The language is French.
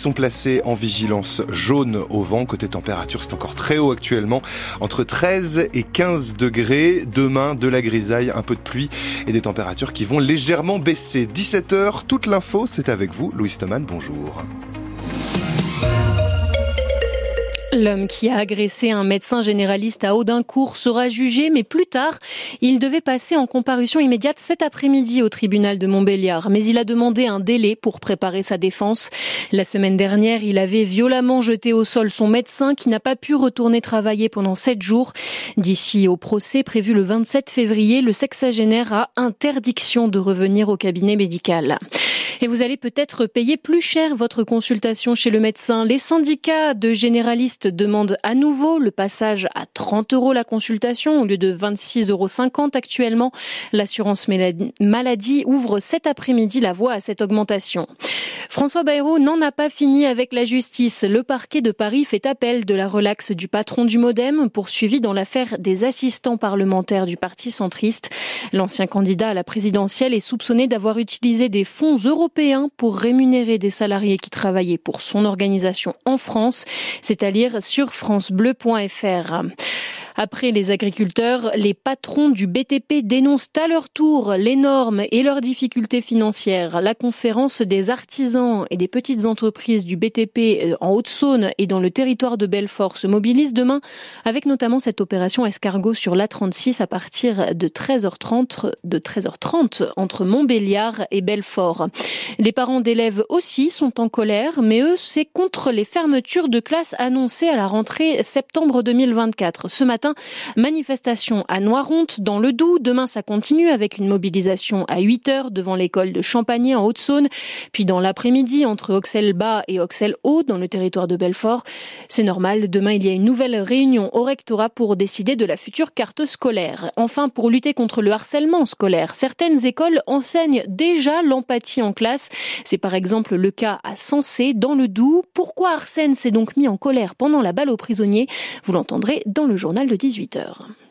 sont placés en vigilance jaune au vent. Côté température, c'est encore très haut actuellement, entre 13 et 15 degrés. Demain, de la grisaille, un peu de pluie et des températures qui vont légèrement baisser. 17h, toute l'info, c'est avec vous. Louis Stoman, bonjour. L'homme qui a agressé un médecin généraliste à Audincourt sera jugé, mais plus tard, il devait passer en comparution immédiate cet après-midi au tribunal de Montbéliard. Mais il a demandé un délai pour préparer sa défense. La semaine dernière, il avait violemment jeté au sol son médecin qui n'a pas pu retourner travailler pendant sept jours. D'ici au procès prévu le 27 février, le sexagénaire a interdiction de revenir au cabinet médical. Et vous allez peut-être payer plus cher votre consultation chez le médecin. Les syndicats de généralistes demandent à nouveau le passage à 30 euros la consultation au lieu de 26,50 euros actuellement. L'assurance maladie ouvre cet après-midi la voie à cette augmentation. François Bayrou n'en a pas fini avec la justice. Le parquet de Paris fait appel de la relaxe du patron du Modem, poursuivi dans l'affaire des assistants parlementaires du Parti centriste. L'ancien candidat à la présidentielle est soupçonné d'avoir utilisé des fonds européens pour rémunérer des salariés qui travaillaient pour son organisation en France, c'est à dire sur francebleu.fr. Après les agriculteurs, les patrons du BTP dénoncent à leur tour les normes et leurs difficultés financières. La conférence des artisans et des petites entreprises du BTP euh, en Haute-Saône et dans le territoire de Belfort se mobilise demain avec notamment cette opération escargot sur l'A36 à partir de 13h30 de 13h30 entre Montbéliard et Belfort. Les parents d'élèves aussi sont en colère, mais eux, c'est contre les fermetures de classes annoncées à la rentrée septembre 2024. Ce matin, Manifestation à Noironte, dans le Doubs. Demain, ça continue avec une mobilisation à 8 heures devant l'école de Champagné en Haute-Saône. Puis dans l'après-midi, entre Auxelles-Bas et Auxelles-Haut, dans le territoire de Belfort. C'est normal. Demain, il y a une nouvelle réunion au rectorat pour décider de la future carte scolaire. Enfin, pour lutter contre le harcèlement scolaire, certaines écoles enseignent déjà l'empathie en classe. C'est par exemple le cas à Sensé, dans le Doubs. Pourquoi Arsène s'est donc mis en colère pendant la balle aux prisonniers? Vous l'entendrez dans le journal de 18h.